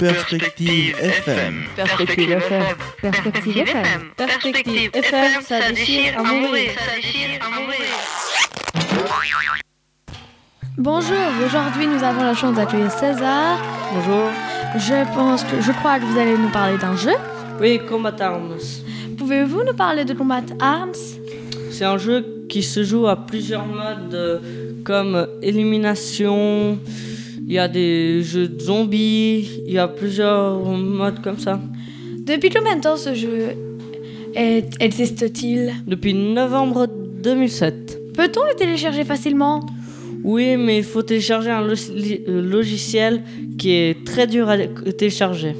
Perspective FM. Perspective FM. Perspective FM. Perspective FM, ça déchire à mourir. Bonjour, aujourd'hui nous avons la chance d'accueillir César. Bonjour. Je pense que, je crois que vous allez nous parler d'un jeu. Oui, Combat Arms. Pouvez-vous nous parler de Combat Arms? C'est un jeu qui se joue à plusieurs modes euh, comme élimination, il y a des jeux de zombies, il y a plusieurs modes comme ça. Depuis combien de temps ce jeu existe-t-il? Depuis novembre 2007. Peut-on le télécharger facilement? Oui, mais il faut télécharger un euh, logiciel qui est très dur à télécharger.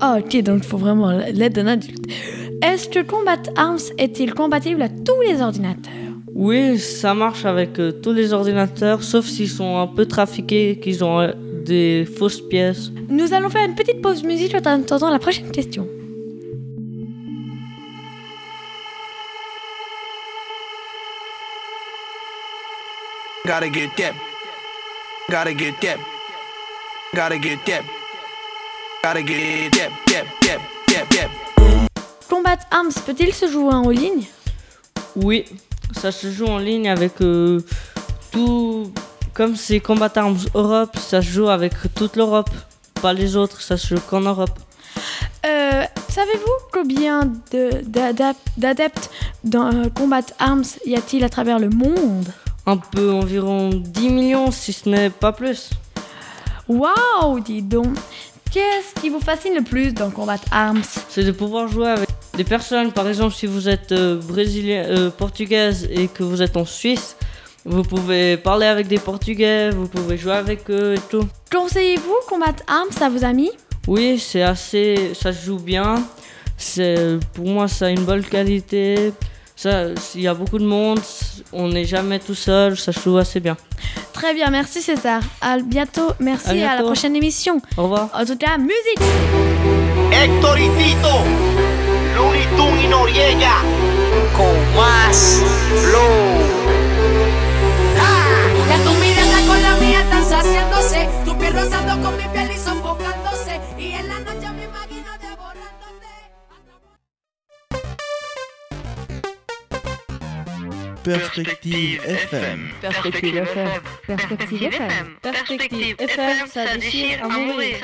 Ah ok, donc il faut vraiment l'aide d'un adulte. Est-ce que Combat Arms est-il compatible à tous les ordinateurs? Oui, ça marche avec euh, tous les ordinateurs, sauf s'ils sont un peu trafiqués, qu'ils ont euh, des fausses pièces. Nous allons faire une petite pause musique en attendant la prochaine question. Gotta get that. Gotta get that. Gotta get that. Gotta get that. That. That. That. That. Combat Arms peut-il se jouer en ligne? Oui, ça se joue en ligne avec euh, tout. Comme c'est Combat Arms Europe, ça se joue avec toute l'Europe. Pas les autres, ça se joue qu'en Europe. Euh, Savez-vous combien de- d'adep- d'adeptes dans euh, Combat Arms y a-t-il à travers le monde? Un peu environ 10 millions, si ce n'est pas plus. Waouh, dis donc Qu'est-ce qui vous fascine le plus dans Combat Arms? C'est de pouvoir jouer avec des personnes. Par exemple, si vous êtes euh, brésilien, euh, portugaise et que vous êtes en Suisse, vous pouvez parler avec des Portugais, vous pouvez jouer avec eux et tout. Conseillez-vous Combat Arms à vos amis? Oui, c'est assez, ça se joue bien. C'est, pour moi, ça a une bonne qualité. Ça, il y a beaucoup de monde. On n'est jamais tout seul. Ça se joue assez bien. Très bien, merci César. À bientôt, merci À la prochaine émission. Au revoir. En tout cas, musique y Tito, Noriega, con más flow. Que tu mirada con la mía están saciándose, tu piel rozando con mi piel y sofocándose, y en la noche me imagino devorándote. Perspective FM. Perspective FM. Perspective FM. Perspective FM, ça déchire à mourir.